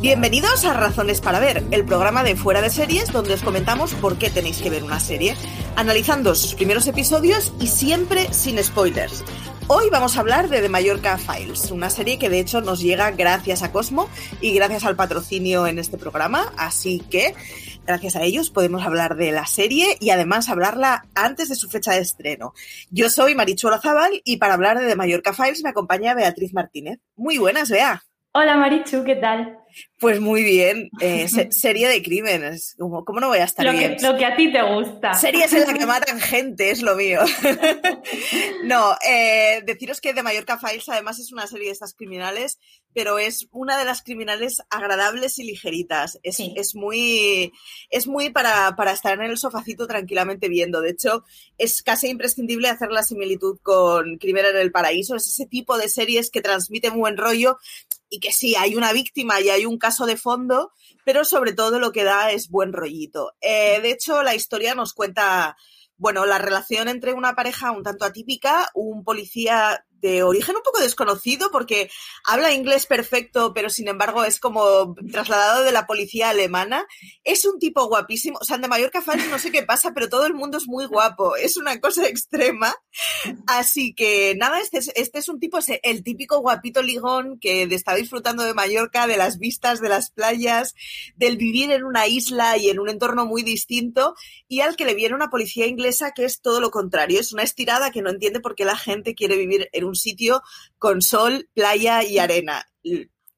Bienvenidos a Razones para Ver, el programa de Fuera de Series donde os comentamos por qué tenéis que ver una serie, analizando sus primeros episodios y siempre sin spoilers. Hoy vamos a hablar de The Mallorca Files, una serie que de hecho nos llega gracias a Cosmo y gracias al patrocinio en este programa, así que gracias a ellos podemos hablar de la serie y además hablarla antes de su fecha de estreno. Yo soy Marichuelo Zabal y para hablar de The Mallorca Files me acompaña Beatriz Martínez. Muy buenas, Bea. Hola Marichu, ¿qué tal? Pues muy bien, eh, serie de crímenes, ¿Cómo, ¿cómo, no voy a estar lo bien? Que, lo que a ti te gusta. Series en las que matan gente, es lo mío. no, eh, deciros que The Mallorca Files además es una serie de estas criminales, pero es una de las criminales agradables y ligeritas. Es, Sí. es muy, es muy para, para estar en el sofacito tranquilamente viendo. De hecho, es casi imprescindible hacer la similitud con Crimen en el Paraíso. Es ese tipo de series que transmiten buen rollo y que sí, hay una víctima y hay un caso de fondo, pero sobre todo lo que da es buen rollito. Eh, de hecho, la historia nos cuenta, bueno, la relación entre una pareja un tanto atípica, un policía de origen un poco desconocido porque habla inglés perfecto, pero sin embargo es como trasladado de la policía alemana. Es un tipo guapísimo. O sea, de Mallorca Files no sé qué pasa, pero todo el mundo es muy guapo. Es una cosa extrema. Así que nada, este es, este es un tipo, el típico guapito ligón que está disfrutando de Mallorca, de las vistas de las playas, del vivir en una isla y en un entorno muy distinto, y al que le viene una policía inglesa que es todo lo contrario. Es una estirada que no entiende por qué la gente quiere vivir en un sitio con sol, playa y arena.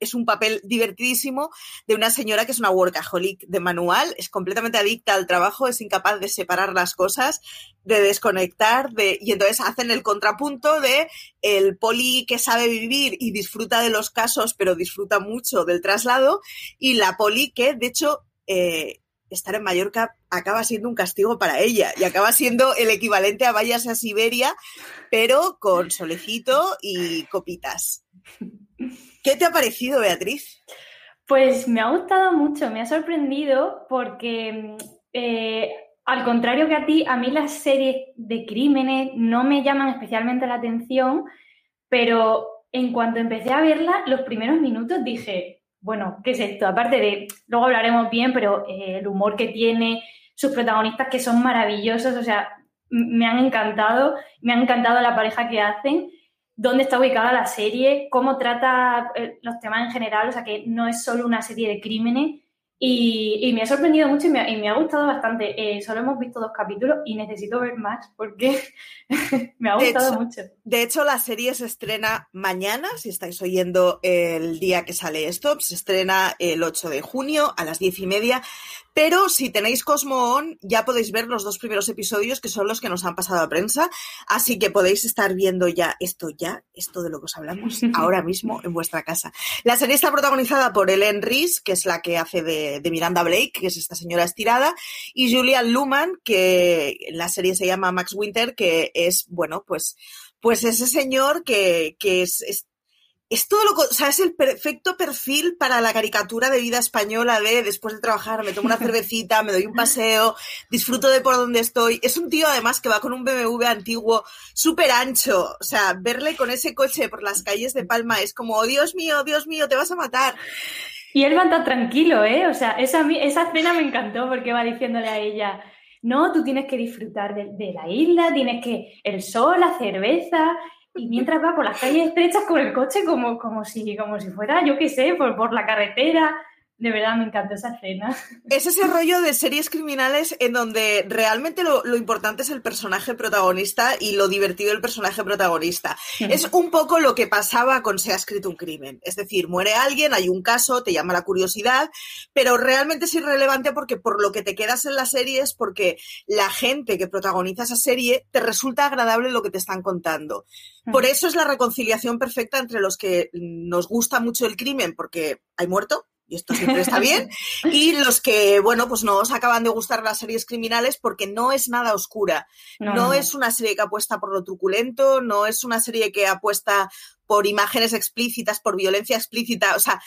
Es un papel divertidísimo de una señora que es una workaholic de manual, es completamente adicta al trabajo, es incapaz de separar las cosas, de desconectar, de, y entonces hacen el contrapunto de el poli que sabe vivir y disfruta de los casos, pero disfruta mucho del traslado, y la poli que, de hecho, eh, estar en Mallorca acaba siendo un castigo para ella y acaba siendo el equivalente a vayas a Siberia, pero con solecito y copitas. ¿Qué te ha parecido, Beatriz? Pues me ha gustado mucho, me ha sorprendido porque, eh, al contrario que a ti, a mí las series de crímenes no me llaman especialmente la atención, pero en cuanto empecé a verla, los primeros minutos dije, bueno, ¿qué es esto? Aparte de, luego hablaremos bien, pero eh, el humor que tiene, sus protagonistas que son maravillosos, o sea, me han encantado, me han encantado la pareja que hacen dónde está ubicada la serie, cómo trata eh, los temas en general, o sea que no es solo una serie de crímenes y, y me ha sorprendido mucho y me, y me ha gustado bastante. Eh, solo hemos visto dos capítulos y necesito ver más porque me ha gustado de hecho, mucho. De hecho, la serie se estrena mañana, si estáis oyendo el día que sale esto, se estrena el 8 de junio a las 10 y media. Pero si tenéis Cosmo On, ya podéis ver los dos primeros episodios que son los que nos han pasado a prensa. Así que podéis estar viendo ya esto, ya, esto de lo que os hablamos ahora mismo en vuestra casa. La serie está protagonizada por Ellen Reese, que es la que hace de, de Miranda Blake, que es esta señora estirada, y Julian Luman, que en la serie se llama Max Winter, que es, bueno, pues, pues ese señor que, que es, es es todo lo, o sea, es el perfecto perfil para la caricatura de vida española de después de trabajar me tomo una cervecita, me doy un paseo, disfruto de por donde estoy. Es un tío además que va con un BMW antiguo súper ancho, o sea, verle con ese coche por las calles de Palma es como, oh, Dios mío, Dios mío, te vas a matar. Y él va tan tranquilo, ¿eh? O sea, esa, esa escena me encantó porque va diciéndole a ella, no, tú tienes que disfrutar de, de la isla, tienes que el sol, la cerveza, y mientras va por las calles estrechas con el coche como, como, si, como si fuera, yo qué sé, por, por la carretera. De verdad, me encantó esa escena. Es ese rollo de series criminales en donde realmente lo, lo, importante es el personaje protagonista y lo divertido del personaje protagonista. Es un poco lo que pasaba con Se ha escrito un crimen. Es decir, muere alguien, hay un caso, te llama la curiosidad, pero realmente es irrelevante porque por lo que te quedas en la serie es porque la gente que protagoniza esa serie te resulta agradable lo que te están contando. Por eso es la reconciliación perfecta entre los que nos gusta mucho el crimen porque hay muerto, y esto siempre está bien, y los que, bueno, pues no os acaban de gustar las series criminales porque no es nada oscura, no, no, es una serie que apuesta por lo truculento, no es una serie que apuesta por imágenes explícitas, por violencia explícita, o sea,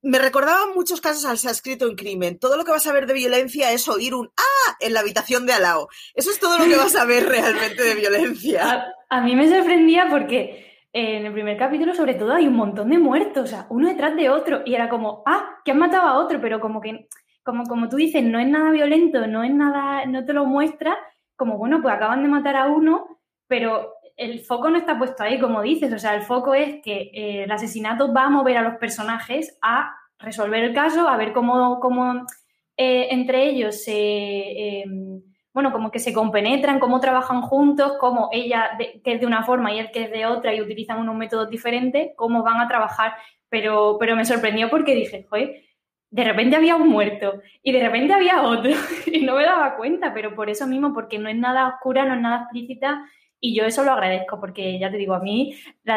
me recordaba muchos casos al se ha escrito en crimen. Todo lo que vas a ver de violencia es oír un ¡ah! en la habitación de al lado. Eso es todo lo que vas a ver realmente de violencia. A, a mí me sorprendía porque en el primer capítulo, sobre todo, hay un montón de muertos, o sea, uno detrás de otro. Y era como, ah, que han matado a otro, pero como que, como, como tú dices, no es nada violento, no es nada, no te lo muestra, como bueno, pues acaban de matar a uno, pero el foco no está puesto ahí, como dices, o sea, el foco es que eh, el asesinato va a mover a los personajes a resolver el caso, a ver cómo, cómo eh, entre ellos se, em, bueno, como que se compenetran, cómo trabajan juntos, cómo ella que es de una forma y él que es de otra y utilizan unos métodos diferentes, cómo van a trabajar. Pero, pero me sorprendió porque dije, joder, de repente había un muerto y de repente había otro y no me daba cuenta, pero por eso mismo, porque no es nada oscura, no es nada explícita y yo eso lo agradezco porque ya te digo, a mí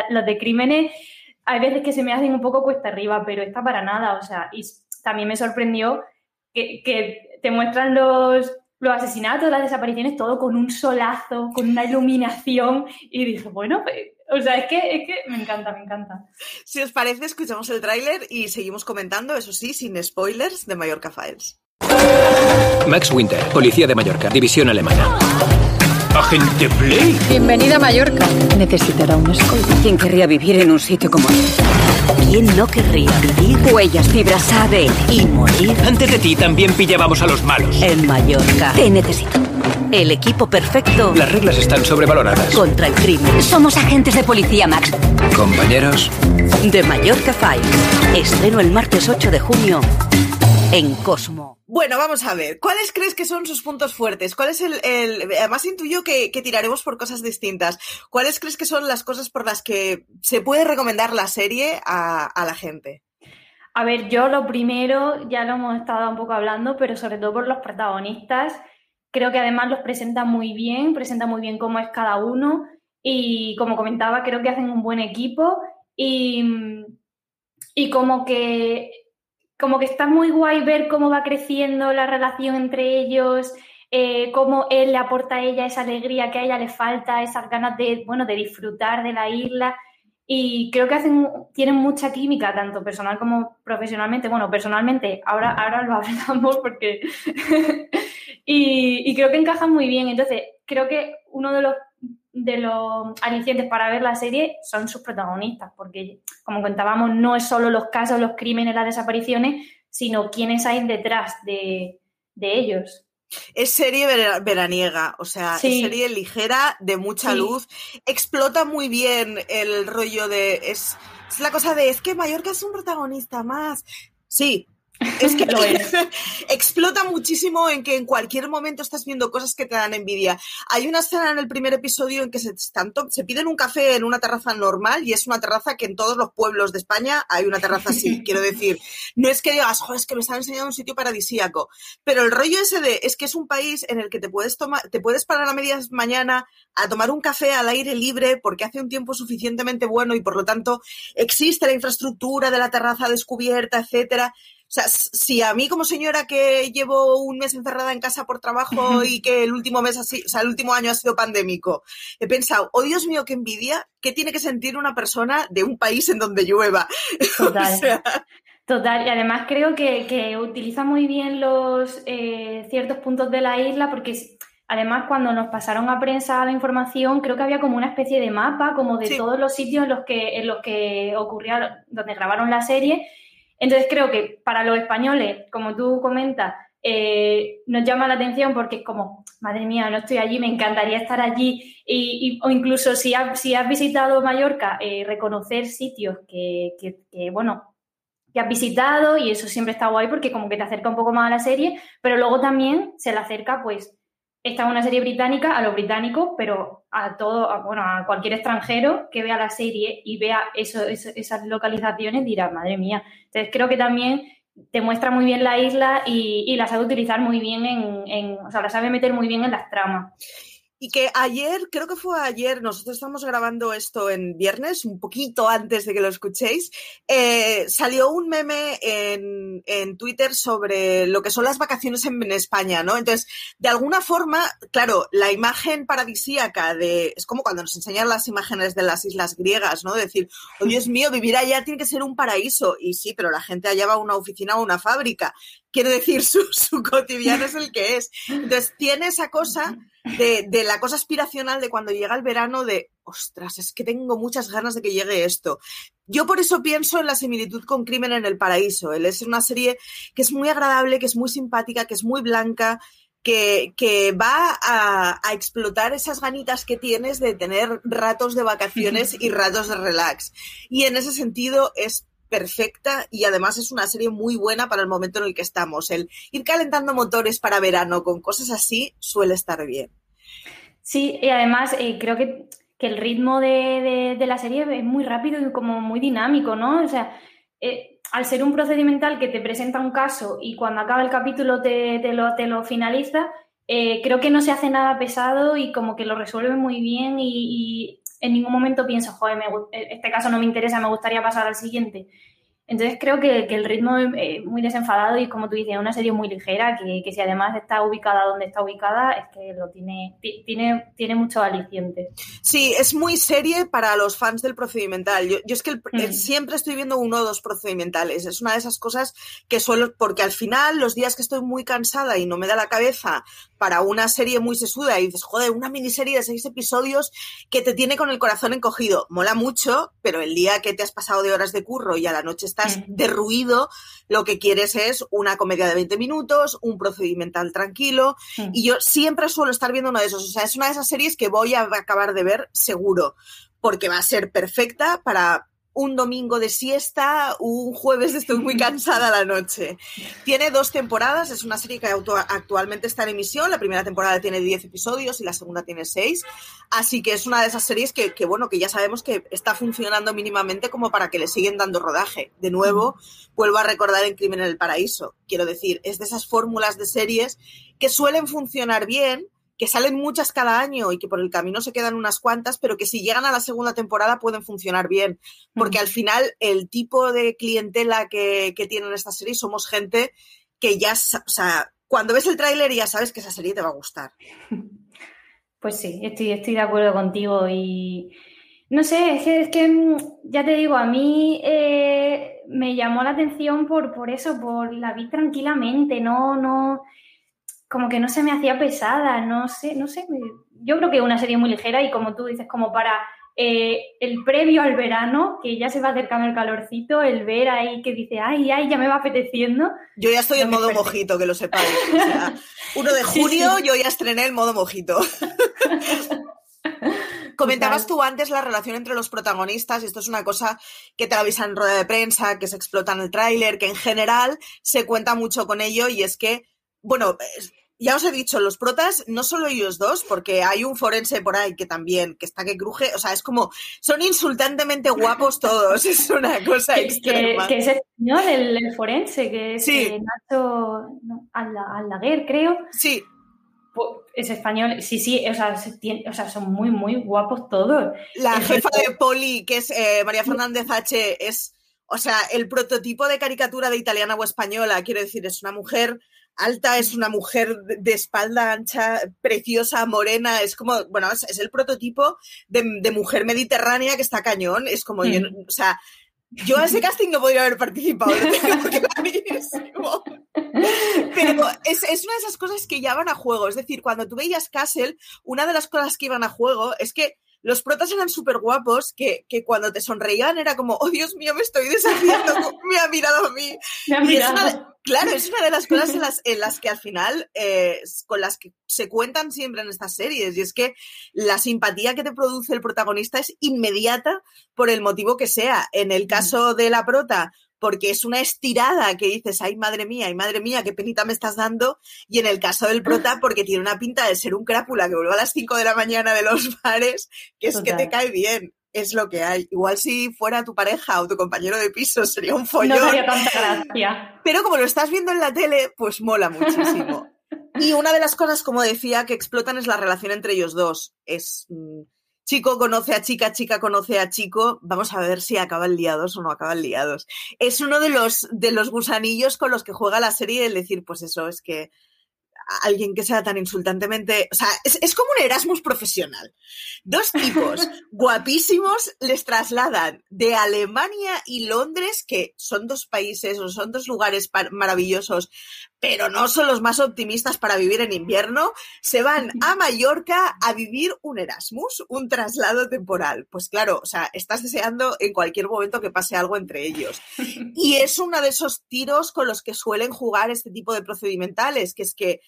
los de crímenes hay veces que se me hacen un poco cuesta arriba, pero está para nada, o sea, y también me sorprendió que, que te muestran los, los asesinatos, las desapariciones, todo con un solazo, con una iluminación y dije, bueno, pues o sea, es que, es que me encanta, me encanta. Si os parece, escuchamos el tráiler y seguimos comentando, eso sí, sin spoilers, de Mallorca Files. Max Winter, policía de Mallorca, división alemana. ¿Agente Play? Bienvenida a Mallorca. Necesitará un escolta. ¿Quién querría vivir en un sitio como este? ¿Quién no querría vivir? Huellas, fibras, ADN. Y morir. Antes de ti también pillábamos a los malos. En Mallorca. Te necesito. El equipo perfecto. Las reglas están sobrevaloradas. Contra el crimen. Somos agentes de policía, Max. Compañeros. De Mallorca Files. Estreno el martes 8 de junio en Cosmo. Bueno, vamos a ver. ¿Cuáles crees que son sus puntos fuertes? ¿Cuál es el, además intuyo que, que, tiraremos por cosas distintas. ¿Cuáles crees que son las cosas por las que se puede recomendar la serie a, a la gente? A ver, yo lo primero, ya lo hemos estado un poco hablando, pero sobre todo por los protagonistas Creo que además los presenta muy bien, presenta muy bien cómo es cada uno y como comentaba, creo que hacen un buen equipo y, y como que como que está muy guay ver cómo va creciendo la relación entre ellos, eh, cómo él le aporta a ella esa alegría que a ella le falta, esas ganas de, bueno, de disfrutar de la isla. Y creo que hacen, tienen mucha química, tanto personal como profesionalmente. Bueno, personalmente, ahora, ahora lo hablamos porque Y, creo que encaja muy bien. Entonces, creo que uno de los, de los alicientes para ver la serie son sus protagonistas, porque, como contábamos, no es solo los casos, los crímenes, las desapariciones, sino quiénes hay detrás de, ellos. Es serie veraniega, o sea, es serie ligera, de mucha luz. Explota muy bien el rollo de. Es, es la cosa de. Es que Mallorca es un protagonista más. Sí, es que lo es. explota muchísimo en que en cualquier momento estás viendo cosas que te dan envidia. Hay una escena en el primer episodio en que se, se piden un café en una terraza normal y es una terraza que en todos los pueblos de España hay una terraza así. Quiero decir, no es que digas, joder, es que me están enseñando un sitio paradisíaco, pero el rollo ese de es que es un país en el que te puedes tomar, te puedes parar a media mañana a tomar un café al aire libre porque hace un tiempo suficientemente bueno y por lo tanto existe la infraestructura de la terraza descubierta, etcétera sea, si a mí como señora que llevo un mes encerrada en casa por trabajo y que el último mes así, o sea, el último año ha sido pandémico, he pensado, oh Dios mío, qué envidia, ¿qué tiene que sentir una persona de un país en donde llueva? Total. Total, y además creo que, utiliza muy bien los eh, ciertos puntos de la isla porque además cuando nos pasaron a prensa la información creo que había como una especie de mapa como de todos los sitios en los que en los que ocurría donde grabaron la serie entonces creo que para los españoles, como tú comentas, eh, nos llama la atención porque es como, madre mía, no estoy allí, me encantaría estar allí. Y, o incluso si, has visitado Mallorca, eh, reconocer sitios que, que, bueno, que has visitado y eso siempre está guay porque como que te acerca un poco más a la serie, pero luego también se le acerca pues esta es una serie británica a los británicos, pero a todo, bueno, a cualquier extranjero que vea la serie y vea eso, esas localizaciones dirá, madre mía. Entonces creo que también te muestra muy bien la isla y, y la sabe utilizar muy bien en, en, o sea, la sabe meter muy bien en las tramas. Y que ayer, creo que fue ayer, nosotros estamos grabando esto en viernes, un poquito antes de que lo escuchéis, eh, salió un meme en, en, Twitter sobre lo que son las vacaciones en, España, ¿no? Entonces, de alguna forma, claro, la imagen paradisíaca de, es como cuando nos enseñan las imágenes de las islas griegas, ¿no? De decir, oh Dios mío, vivir allá tiene que ser un paraíso. Y sí, pero la gente allá va a una oficina o una fábrica. Quiere decir, su, su cotidiano es el que es. Entonces, tiene esa cosa de, la cosa aspiracional de cuando llega el verano de, ostras, es que tengo muchas ganas de que llegue esto. Yo por eso pienso en la similitud con Crimen en el Paraíso. Él es una serie que es muy agradable, que es muy simpática, que es muy blanca, que, que va a, a, explotar esas ganitas que tienes de tener ratos de vacaciones y ratos de relax. Y en ese sentido es perfecta y además es una serie muy buena para el momento en el que estamos. El ir calentando motores para verano con cosas así suele estar bien. Sí, y además eh, creo que, que, el ritmo de, de, la serie es muy rápido y como muy dinámico, ¿no? O sea, eh, al ser un procedimental que te presenta un caso y cuando acaba el capítulo te, te lo, te lo finaliza, eh, creo que no se hace nada pesado y como que lo resuelve muy bien y, y en ningún momento pienso, joder, me, este caso no me interesa, me gustaría pasar al siguiente. Entonces creo que, que el ritmo es muy desenfadado y como tú dices, es una serie muy ligera que, que, si además está ubicada donde está ubicada, es que lo tiene, tiene, tiene mucho aliciente. Sí, es muy serie para los fans del procedimental. Yo, yo es que el, mm. siempre estoy viendo uno o dos procedimentales. Es una de esas cosas que suelo, porque al final, los días que estoy muy cansada y no me da la cabeza para una serie muy sesuda y dices, joder, una miniserie de seis episodios que te tiene con el corazón encogido. Mola mucho, pero el día que te has pasado de horas de curro y a la noche estás derruido, lo que quieres es una comedia de 20 minutos, un procedimental tranquilo. Y yo siempre suelo estar viendo uno de esos. O sea, es una de esas series que voy a acabar de ver seguro, porque va a ser perfecta para un domingo de siesta, un jueves estoy muy cansada la noche. Tiene dos temporadas, es una serie que actualmente está en emisión. La primera temporada tiene 10 episodios y la segunda tiene 6. Así que es una de esas series que, bueno, que ya sabemos que está funcionando mínimamente como para que le siguen dando rodaje. De nuevo, vuelvo a recordar en Crimen en el Paraíso. Quiero decir, es de esas fórmulas de series que suelen funcionar bien, que salen muchas cada año y que por el camino se quedan unas cuantas, pero que si llegan a la segunda temporada pueden funcionar bien, porque al final el tipo de clientela que, que tienen estas series somos gente que ya, o sea, cuando ves el tráiler ya sabes que esa serie te va a gustar. Pues sí, estoy, estoy de acuerdo contigo y no sé, es que, es que mm, ya te digo, a mí eh, me llamó la atención por, por eso, por la vi tranquilamente, no, no, como que no se me hacía pesada, no sé, no sé. Yo creo que es una serie muy ligera y como tú dices, como para eh, el previo al verano, que ya se va acercando el calorcito, el ver ahí que dice, ay, ay, ya me va apeteciendo. Yo ya estoy en modo perfecto. mojito, que lo sepáis. O sea, 1 de junio sí, sí. yo ya estrené el modo mojito. Comentabas tú antes la relación entre los protagonistas, y esto es una cosa que te avisan en rueda de prensa, que se explota en el tráiler, que en general se cuenta mucho con ello, y es que bueno, ya os he dicho, los protas, no solo ellos dos, porque hay un forense por ahí que también, que está que cruje, o sea, es como, son insultantemente guapos todos, es una cosa que, extrema. Que, que, es español, el, el, forense, que es sí. eh, Nacho no, Aldaguer, creo. Sí. Es español, sí, sí, o sea, tiene, o sea, son muy, muy guapos todos. La es jefa de Poli, que es eh, María Fernández H., es, o sea, el prototipo de caricatura de italiana o española, quiero decir, es una mujer alta, es una mujer de espalda ancha, preciosa, morena, es como, bueno, es, es el prototipo de, de, mujer mediterránea que está cañón, es como, mm. yo, o sea, yo a ese casting no podría haber participado. Pero es, es, una de esas cosas que ya van a juego, es decir, cuando tú veías Castle, una de las cosas que iban a juego es que los protas eran súper guapos, que, que, cuando te sonreían era como, oh Dios mío, me estoy deshaciendo, me ha mirado a mí. Me ha mirado. Es una, claro, es una de las cosas en las, en las que al final, eh, con las que se cuentan siempre en estas series, y es que la simpatía que te produce el protagonista es inmediata por el motivo que sea. En el caso de la prota, porque es una estirada que dices, ay madre mía, ay madre mía, qué penita me estás dando. Y en el caso del prota, porque tiene una pinta de ser un crápula que vuelve a las 5 de la mañana de los bares, que es Total. que te cae bien. Es lo que hay. Igual si fuera tu pareja o tu compañero de piso sería un follón. No sería tanta gracia. Pero como lo estás viendo en la tele, pues mola muchísimo. y una de las cosas, como decía, que explotan es la relación entre ellos dos. Es mmm, chico conoce a chica, chica conoce a chico, vamos a ver si acaban liados o no acaban liados. Es uno de los, de los gusanillos con los que juega la serie el decir, pues eso, es que alguien que sea tan insultantemente, o sea, es, es como un Erasmus profesional. Dos tipos guapísimos les trasladan de Alemania y Londres, que son dos países o son dos lugares maravillosos, pero no son los más optimistas para vivir en invierno, se van a Mallorca a vivir un Erasmus, un traslado temporal. Pues claro, o sea, estás deseando en cualquier momento que pase algo entre ellos. Y es uno de esos tiros con los que suelen jugar este tipo de procedimentales, que es que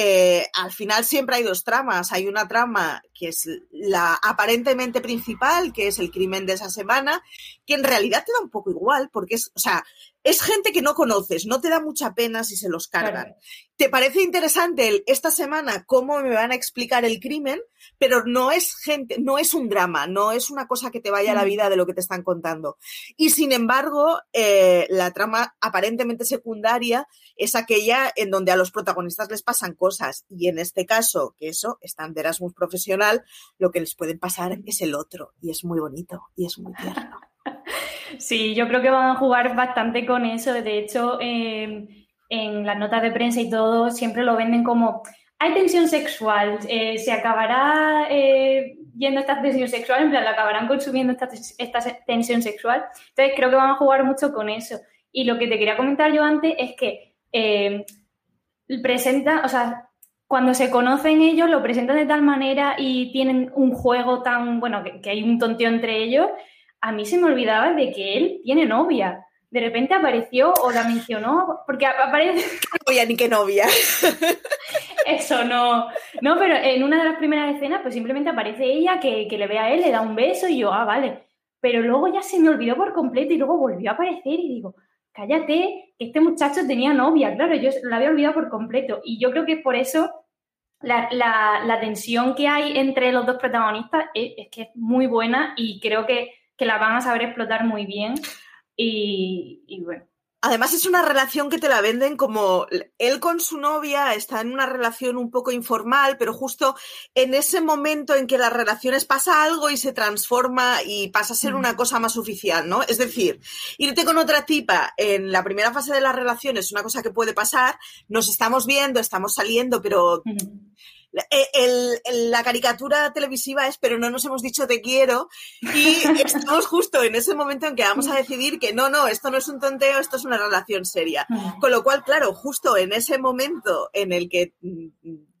eh, al final siempre hay dos tramas. Hay una trama que es la aparentemente principal, que es el crimen de esa semana, que en realidad te da un poco igual, porque es, o sea, es gente que no conoces, no te da mucha pena si se los cargan. ¿Te parece interesante el, esta semana cómo me van a explicar el crimen? Pero no es gente, no es un drama, no es una cosa que te vaya a la vida de lo que te están contando. Y sin embargo, eh, la trama aparentemente secundaria es aquella en donde a los protagonistas les pasan cosas. Y en este caso, que eso, están de Erasmus profesional, lo que les puede pasar es el otro. Y es muy bonito y es muy tierno. Sí, yo creo que van a jugar bastante con eso. De hecho, em, en las notas de prensa y todo, siempre lo venden como hay tensión sexual, eh, se acabará eh, yendo esta tensión sexual, en plan, la acabarán consumiendo esta, tensión sexual. Entonces, creo que van a jugar mucho con eso. Y lo que te quería comentar yo antes es que em, presenta, o sea, cuando se conocen ellos, lo presentan de tal manera y tienen un juego tan, bueno, que, que hay un tonteo entre ellos, a mí se me olvidaba de que él tiene novia. De repente apareció o la mencionó, porque aparece... No novia ni qué novia. Eso no. No, pero en una de las primeras escenas, pues simplemente aparece ella que, le ve a él, le da un beso y yo, ah, vale. Pero luego ya se me olvidó por completo y luego volvió a aparecer y digo, cállate, que este muchacho tenía novia. Claro, yo la había olvidado por completo. Y yo creo que por eso la, tensión que hay entre los dos protagonistas es que es muy buena y creo que que la van a saber explotar muy bien y, bueno. Además es una relación que te la venden como él con su novia está en una relación un poco informal, pero justo en ese momento en que las relaciones pasa algo y se transforma y pasa a ser una cosa más oficial, ¿no? Es decir, irte con otra tipa en la primera fase de la relación es una cosa que puede pasar, nos estamos viendo, estamos saliendo, pero eh, la caricatura televisiva es pero no nos hemos dicho te quiero y estamos justo en ese momento en que vamos a decidir que no, no, esto no es un tonteo, esto es una relación seria. Con lo cual, claro, justo en ese momento en el que mm,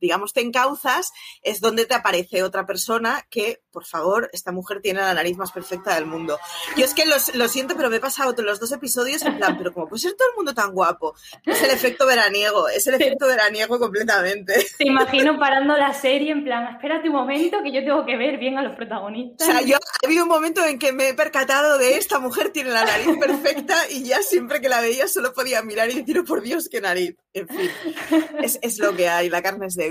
digamos, te encauzas, es donde te aparece otra persona que, por favor, esta mujer tiene la nariz más perfecta del mundo. Yo es que lo, siento, pero me he pasado los dos episodios en plan, pero como puede ser todo el mundo tan guapo? Es el efecto veraniego, es el efecto veraniego completamente. Te imagino parando la serie en plan, espérate un momento que yo tengo que ver bien a los protagonistas. O sea, yo ha habido un momento en que me he percatado de esta mujer tiene la nariz perfecta y ya siempre que la veía solo podía mirar y decir, oh, por Dios, qué nariz. En fin, es, es lo que hay, la carne es de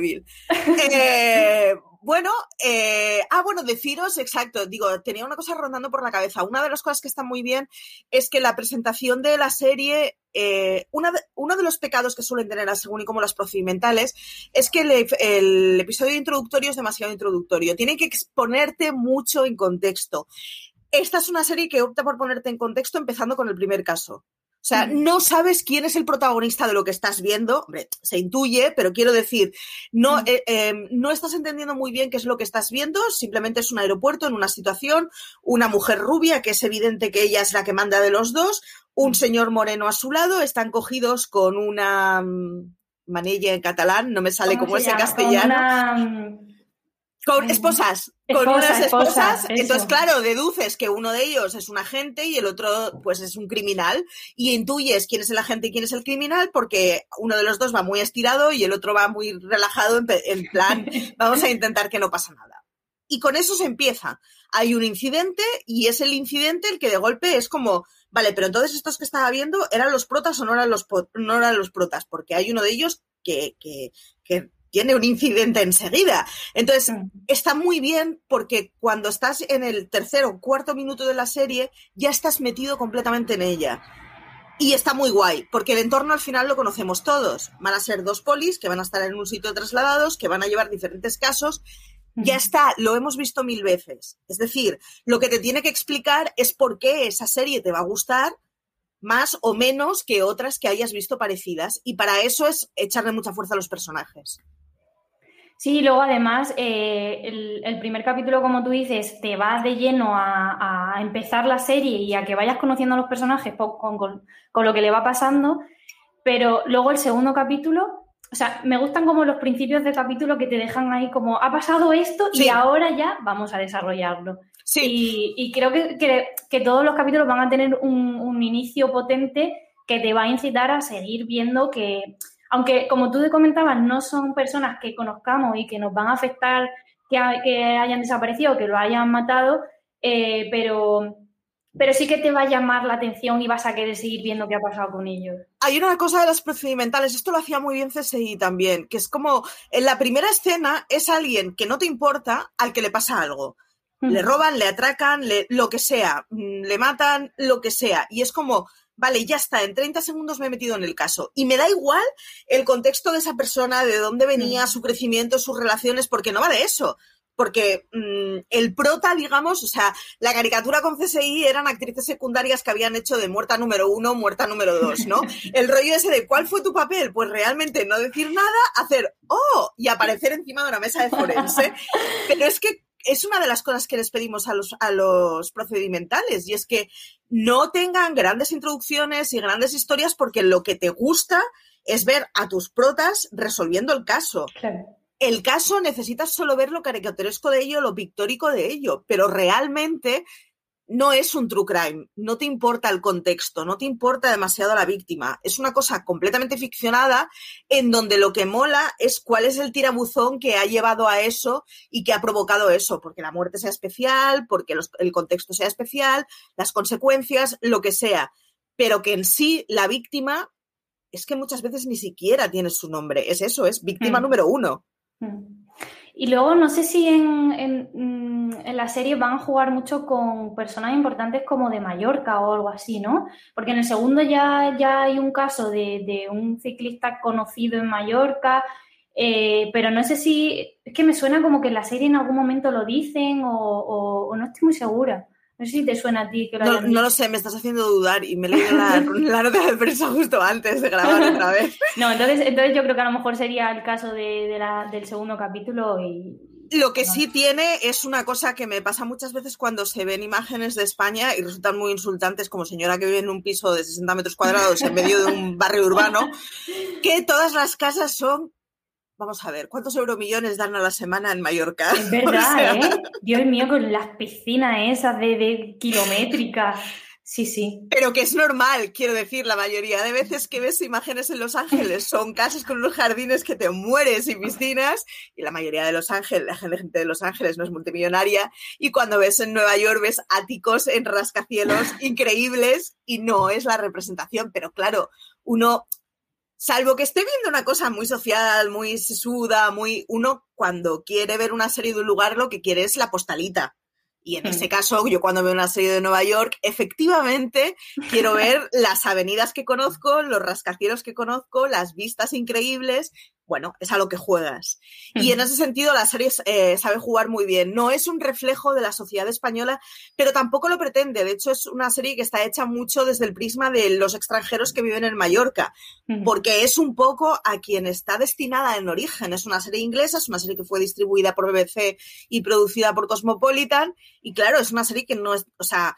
eh, bueno, eh, ah, bueno, deciros, exacto, digo, tenía una cosa rondando por la cabeza. Una de las cosas que está muy bien es que la presentación de la serie, eh, uno de los pecados que suelen tener, según y como las procedimentales, es que el, episodio introductorio es demasiado introductorio. Tiene que exponerte mucho en contexto. Esta es una serie que opta por ponerte en contexto empezando con el primer caso. O sea, no sabes quién es el protagonista de lo que estás viendo. Hombre, se intuye, pero quiero decir, no, eh, em, no estás entendiendo muy bien qué es lo que estás viendo. Simplemente es un aeropuerto en una situación, una mujer rubia, que es evidente que ella es la que manda de los dos, un señor moreno a su lado, están cogidos con una mm, manilla en catalán, no me sale como es en castellano. Con esposas, con unas esposas. entonces, claro, deduces que uno de ellos es un agente y el otro, pues, es un criminal. Y intuyes quién es el agente y quién es el criminal porque uno de los dos va muy estirado y el otro va muy relajado en, plan, vamos a intentar que no pasa nada. Y con eso se empieza. Hay un incidente y es el incidente el que de golpe es como, vale, pero entonces estos que estaba viendo eran los protas o no eran los, no eran los protas, porque hay uno de ellos que, que, que tiene un incidente enseguida. Entonces, está muy bien porque cuando estás en el tercer o cuarto minuto de la serie, ya estás metido completamente en ella. Y está muy guay, porque el entorno al final lo conocemos todos. Van a ser dos polis que van a estar en un sitio trasladados, que van a llevar diferentes casos. Ya está, lo hemos visto mil veces. Es decir, lo que te tiene que explicar es por qué esa serie te va a gustar más o menos que otras que hayas visto parecidas. Y para eso es echarle mucha fuerza a los personajes. Sí, luego además eh, el, primer capítulo, como tú dices, te vas de lleno a, empezar la serie y a que vayas conociendo a los personajes con, lo que le va pasando, pero luego el segundo capítulo o sea, me gustan como los principios de capítulo que te dejan ahí como, ha pasado esto y ahora ya vamos a desarrollarlo. Sí. Y, creo que, que, todos los capítulos van a tener un, inicio potente que te va a incitar a seguir viendo que, aunque como tú te comentabas, no son personas que conozcamos y que nos van a afectar que, que hayan desaparecido, que lo hayan matado, eh, pero pero sí que te va a llamar la atención y vas a querer seguir viendo qué ha pasado con ellos. Hay una cosa de las procedimentales, esto lo hacía muy bien CSI también, que es como en la primera escena es alguien que no te importa al que le pasa algo. Le roban, le atracan, lo que sea, mm, le matan, lo que sea. Y es como, vale, ya está, en 30 segundos me he metido en el caso. Y me da igual el contexto de esa persona, de dónde venía, su crecimiento, sus relaciones, porque no va de eso porque mm, el prota, digamos, o sea, la caricatura con CSI eran actrices secundarias que habían hecho de muerta número uno, muerta número dos, ¿no? El rollo ese de ¿cuál fue tu papel? Pues realmente no decir nada, hacer ¡oh! y aparecer encima de una mesa de forense. Pero es que es una de las cosas que les pedimos a los, a los procedimentales y es que no tengan grandes introducciones y grandes historias porque lo que te gusta es ver a tus protas resolviendo el caso. Claro el caso necesitas solo ver lo caricaturesco de ello, lo pictórico de ello, pero realmente no es un true crime, no te importa el contexto, no te importa demasiado la víctima. Es una cosa completamente ficcionada en donde lo que mola es cuál es el tirabuzón que ha llevado a eso y que ha provocado eso, porque la muerte sea especial, porque el contexto sea especial, las consecuencias, lo que sea. Pero que en sí la víctima es que muchas veces ni siquiera tiene su nombre. Es eso, es víctima mm. número uno. Y luego no sé si en, mm, en, la serie van a jugar mucho con personas importantes como de Mallorca o algo así, ¿no? Porque en el segundo ya, ya hay un caso de, un ciclista conocido en Mallorca, eh, pero no sé si, es que me suena como que en la serie en algún momento lo dicen o no estoy muy segura. No sé si te suena a ti. Que lo no, lo sé, me estás haciendo dudar y me he leído la, nota de prensa justo antes de grabar otra vez. No, entonces, entonces yo creo que a lo mejor sería el caso de, la, del segundo capítulo y, lo que sí tiene es una cosa que me pasa muchas veces cuando se ven imágenes de España y resultan muy insultantes, como señora que vive en un piso de 60 metros cuadrados en medio de un barrio urbano, que todas las casas son Vamos a ver, ¿cuántos euromillones dan a la semana en Mallorca? Es verdad, ¿eh? Dios mío, con las piscinas esas de, de kilométricas. Sí, sí. Pero que es normal, quiero decir, la mayoría de veces que ves imágenes en Los Ángeles son casas con unos jardines que te mueres y piscinas, y la mayoría de Los Ángeles, la gente de Los Ángeles no es multimillonaria, y cuando ves en Nueva York ves áticos en rascacielos increíbles y no es la representación, pero claro, uno Salvo que esté viendo una cosa muy social, muy sesuda, muy. Uno, cuando quiere ver una serie de un lugar, lo que quiere es la postalita. Y en hmm. ese caso, yo cuando veo una serie de Nueva York, efectivamente quiero ver las avenidas que conozco, los rascacielos que conozco, las vistas increíbles bueno, es a lo que juegas. Y en ese sentido la serie eh, sabe jugar muy bien. No es un reflejo de la sociedad española, pero tampoco lo pretende. De hecho, es una serie que está hecha mucho desde el prisma de los extranjeros que viven en Mallorca, porque es un poco a quien está destinada en origen. Es una serie inglesa, es una serie que fue distribuida por BBC y producida por Cosmopolitan. Y claro, es una serie que no es, o sea,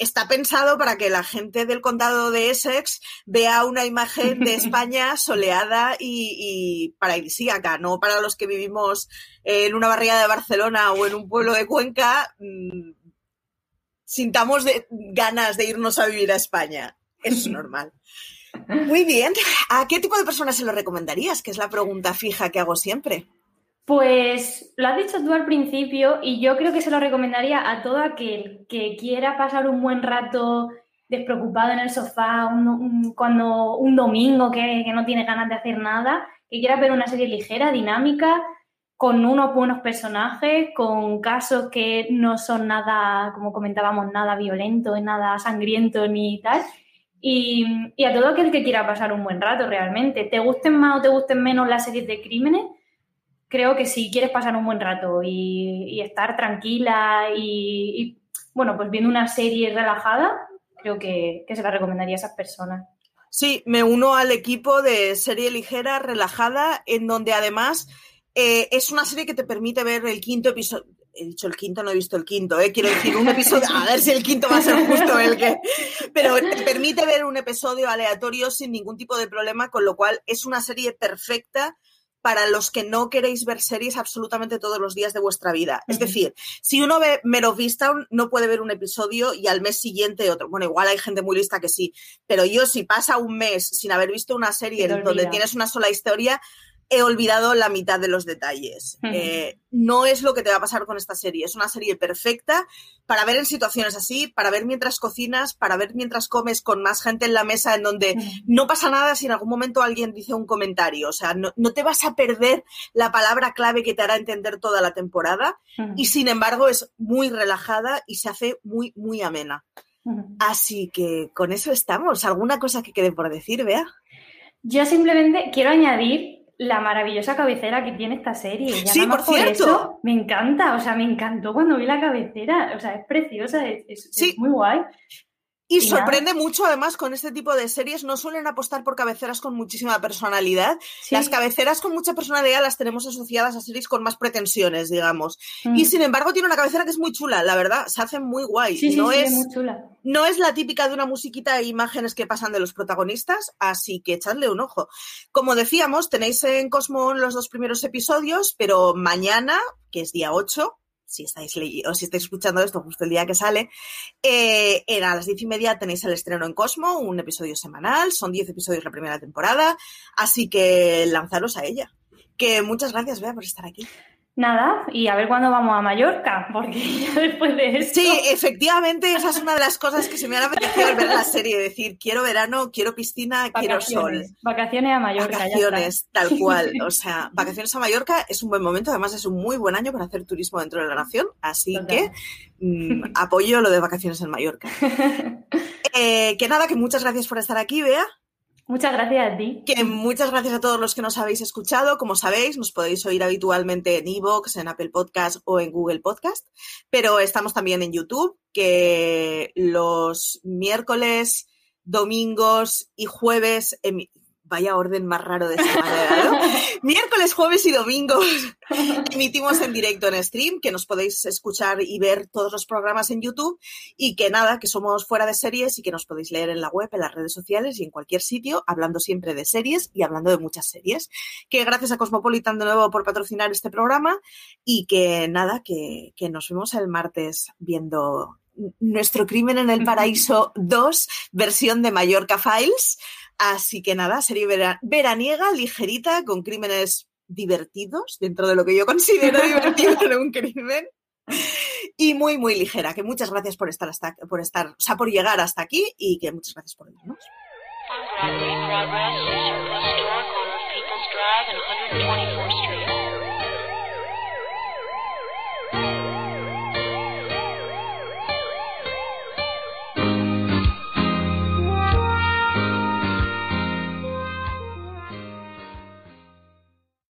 está pensado para que la gente del condado de Essex vea una imagen de España soleada y, y paradisíaca, no para los que vivimos en una barriada de Barcelona o en un pueblo de Cuenca, mm, sintamos ganas de irnos a vivir a España. es normal. Muy bien. ¿A qué tipo de personas se lo recomendarías? Que es la pregunta fija que hago siempre. Pues lo has dicho tú al principio y yo creo que se lo recomendaría a todo aquel que quiera pasar un buen rato despreocupado en el sofá un, cuando un domingo que, no tiene ganas de hacer nada, que quiera ver una serie ligera, dinámica, con unos buenos personajes, con casos que no son nada, como comentábamos, nada violento, nada sangriento ni tal. Y, y a todo aquel que quiera pasar un buen rato realmente, te gusten más o te gusten menos las series de crímenes, creo que si quieres pasar un buen rato y, estar tranquila y, bueno, pues viendo una serie relajada, creo que, se la recomendaría a esas personas. Sí, me uno al equipo de serie ligera, relajada, en donde además eh, es una serie que te permite ver el quinto episodio. he dicho el quinto, no he visto el quinto, ¿eh? quiero decir un episodio, a ver si el quinto va a ser justo el que... Pero te permite ver un episodio aleatorio sin ningún tipo de problema, con lo cual es una serie perfecta para los que no queréis ver series absolutamente todos los días de vuestra vida. Es decir, si uno ve Mero Vista, no puede ver un episodio y al mes siguiente otro. Bueno, igual hay gente muy lista que sí, pero yo si pasa un mes sin haber visto una serie donde tienes una sola historia, he olvidado la mitad de los detalles. Eh, no es lo que te va a pasar con esta serie. Es una serie perfecta para ver en situaciones así, para ver mientras cocinas, para ver mientras comes con más gente en la mesa en donde no pasa nada si en algún momento alguien dice un comentario. O sea, no, te vas a perder la palabra clave que te hará entender toda la temporada y sin embargo es muy relajada y se hace muy, muy amena. Así que con eso estamos. ¿Alguna cosa que quede por decir, Bea? Yo simplemente quiero añadir la maravillosa cabecera que tiene esta serie. sí, por, cierto. Eso, me encanta, o sea, me encantó cuando vi la cabecera, o sea, es preciosa, es, es muy guay. Y, sorprende mucho, además, con este tipo de series, no suelen apostar por cabeceras con muchísima personalidad. Las cabeceras con mucha personalidad las tenemos asociadas a series con más pretensiones, digamos. Mm. Y sin embargo, tiene una cabecera que es muy chula, la verdad, se hace muy guay. Sí, no es, muy chula. No es la típica de una musiquita e imágenes que pasan de los protagonistas, así que echadle un ojo. Como decíamos, tenéis en Cosmo los dos primeros episodios, pero mañana, que es día 8, si estáis o si estáis escuchando esto justo el día que sale, eh, a las diez y media tenéis el estreno en Cosmo, un episodio semanal, son diez episodios la primera temporada, así que lanzaros a ella. Que muchas gracias, Bea, por estar aquí. Nada, y a ver cuándo vamos a Mallorca, porque ya después de esto... Sí, efectivamente, esa es una de las cosas que se me han apetecido al ver la serie, decir, quiero verano, quiero piscina, quiero sol. Vacaciones a Mallorca. Vacaciones, tal cual. O sea, vacaciones a Mallorca es un buen momento, además es un muy buen año para hacer turismo dentro de la nación, así que mm, apoyo lo de vacaciones en Mallorca. Eh, que nada, que muchas gracias por estar aquí, Bea. Muchas gracias a ti. Que muchas gracias a todos los que nos habéis escuchado. Como sabéis, nos podéis oír habitualmente en Evox, en Apple Podcast o en Google Podcast, pero estamos también en YouTube, que los miércoles, domingos y jueves vaya orden más raro de semana, ¿no? Miércoles, jueves y domingos emitimos en directo en stream, que nos podéis escuchar y ver todos los programas en YouTube y que nada, que somos fuera de series y que nos podéis leer en la web, en las redes sociales y en cualquier sitio, hablando siempre de series y hablando de muchas series. Que gracias a Cosmopolitan de nuevo por patrocinar este programa y que nada, que, que nos vemos el martes viendo nuestro crimen en el paraíso 2, versión de Mallorca Files. Así que nada, serie veraniega, ligerita, con crímenes divertidos, dentro de lo que yo considero divertido de un crimen. Y muy, muy ligera. Que muchas gracias por estar hasta, por estar, o sea, por llegar hasta aquí y que muchas gracias por vernos.